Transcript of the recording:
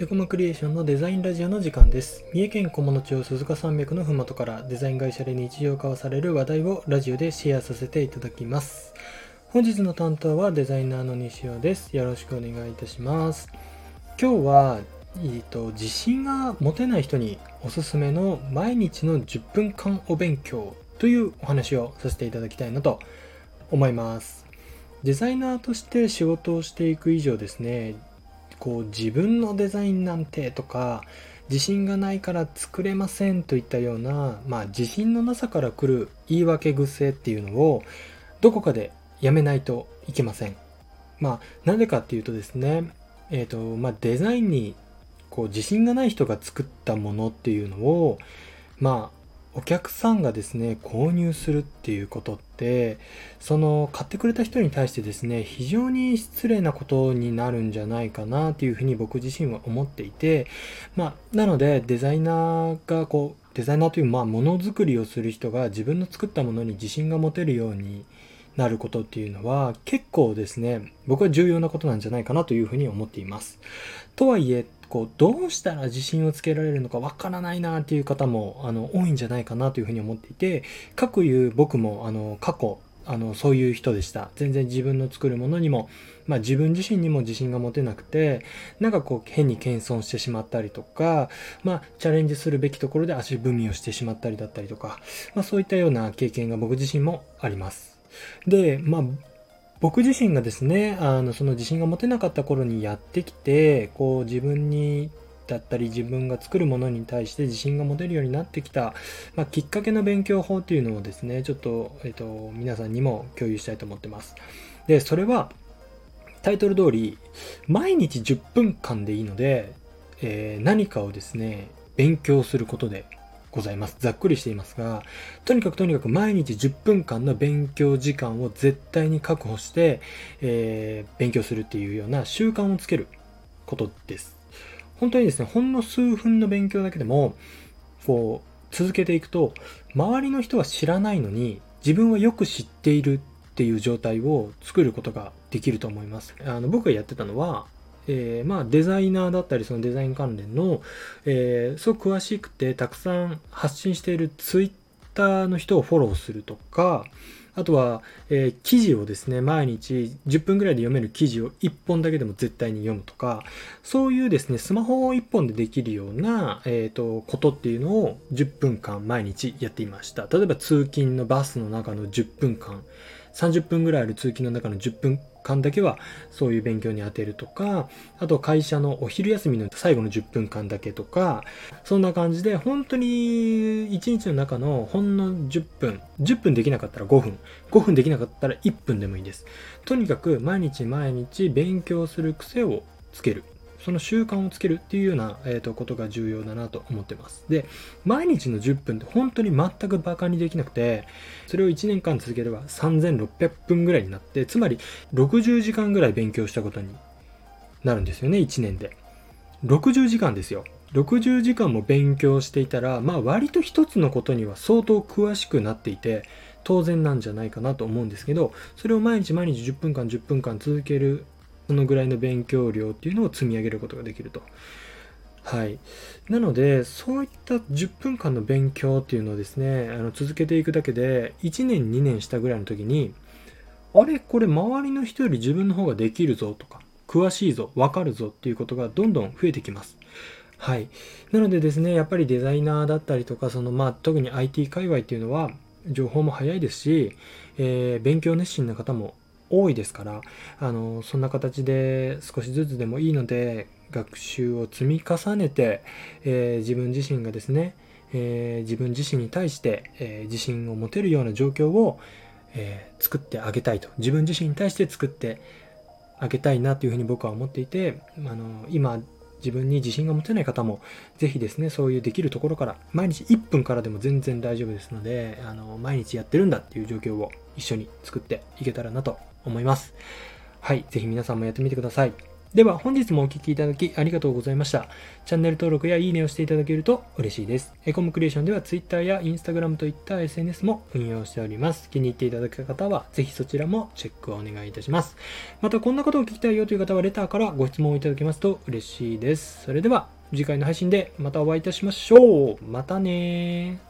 横間クリエーションのデザインラジオの時間です。三重県菰野町鈴鹿山脈のふもとからデザイン会社で日常化をされる話題をラジオでシェアさせていただきます。本日の担当はデザイナーの西尾です。よろしくお願いいたします。今日は、えーと、自信が持てない人におすすめの毎日の10分間お勉強というお話をさせていただきたいなと思います。デザイナーとして仕事をしていく以上ですね、こう自分のデザインなんてとか自信がないから作れませんといったような、まあ、自信のなさから来る言い訳癖っていうのをどこかでやめないといけません。まあなんでかっていうとですね、えーとまあ、デザインにこう自信がない人が作ったものっていうのをまあお客さんがですね購入するっていうことってその買ってくれた人に対してですね非常に失礼なことになるんじゃないかなっていうふうに僕自身は思っていてまあなのでデザイナーがこうデザイナーというまあものづくりをする人が自分の作ったものに自信が持てるようになることっていうのは結構ですね僕は重要なことなんじゃないかなというふうに思っています。とはいえこうどうしたら自信をつけられるのかわからないなっていう方もあの多いんじゃないかなというふうに思っていてかくいう僕もあの過去あのそういう人でした。全然自分の作るものにも、まあ、自分自身にも自信が持てなくてなんかこう変に謙遜してしまったりとか、まあ、チャレンジするべきところで足踏みをしてしまったりだったりとか、まあ、そういったような経験が僕自身もあります。でまあ僕自身がですねあのその自信が持てなかった頃にやってきてこう自分にだったり自分が作るものに対して自信が持てるようになってきた、まあ、きっかけの勉強法っていうのをですねちょっと,、えっと皆さんにも共有したいと思ってます。でそれはタイトル通り毎日10分間でいいので、えー、何かをですね勉強することでございます。ざっくりしていますが、とにかくとにかく毎日10分間の勉強時間を絶対に確保して、えー、勉強するっていうような習慣をつけることです。本当にですね、ほんの数分の勉強だけでも、こう、続けていくと、周りの人は知らないのに、自分はよく知っているっていう状態を作ることができると思います。あの僕がやってたのは、えー、まあデザイナーだったりそのデザイン関連の、えー、すごく詳しくてたくさん発信しているツイッターの人をフォローするとかあとは、えー、記事をですね毎日10分ぐらいで読める記事を1本だけでも絶対に読むとかそういうですねスマホを1本でできるような、えーと、ことっていうのを10分間毎日やっていました。例えば通勤のバスの中の10分間30分ぐらいある通勤の中の10分間だけはそういう勉強に当てるとかあと会社のお昼休みの最後の10分間だけとかそんな感じで本当に1日の中のほんの10分10分できなかったら5分5分できなかったら1分でもいいです。とにかく毎日毎日勉強する癖をつける。その習慣をつけるっていうような、えーと、ことが重要だなと思ってます。で、毎日の10分って本当に全くバカにできなくて、それを1年間続ければ3600分ぐらいになって、つまり60時間ぐらい勉強したことになるんですよね、1年で。60時間ですよ。60時間も勉強していたら、まあ割と一つのことには相当詳しくなっていて、当然なんじゃないかなと思うんですけど、それを毎日毎日10分間10分間続けるそのぐらいの勉強量っていうのを積み上げることができると。はい。なので、そういった10分間の勉強っていうのをですね、あの続けていくだけで、1年2年したぐらいの時に、あれこれ周りの人より自分の方ができるぞとか、詳しいぞ、わかるぞっていうことがどんどん増えてきます。はい。なのでですね、やっぱりデザイナーだったりとか、そのまあ特に IT 界隈っていうのは、情報も早いですし、えー、勉強熱心な方も多いですからあのそんな形で少しずつでもいいので学習を積み重ねて、えー、自分自身がですね、えー、自分自身に対して、えー、自信を持てるような状況を、え作ってあげたいと。自分自身に対して作ってあげたいなというふうに僕は思っていてあの今自分に自信が持てない方もぜひですねそういうできるところから毎日1分からでも全然大丈夫ですのであの毎日やってるんだっていう状況を一緒に作っていけたらなと思いますはいぜひ皆さんもやってみてくださいでは本日もお聴きいただきありがとうございました。チャンネル登録やいいねをしていただけると嬉しいです。エコムクリエーションでは Twitter や Instagram といった SNS も運用しております。気に入っていただけた方はぜひそちらもチェックをお願いいたします。またこんなことを聞きたいよという方はレターからご質問をいただけますと嬉しいです。それでは次回の配信でまたお会いいたしましょう。またね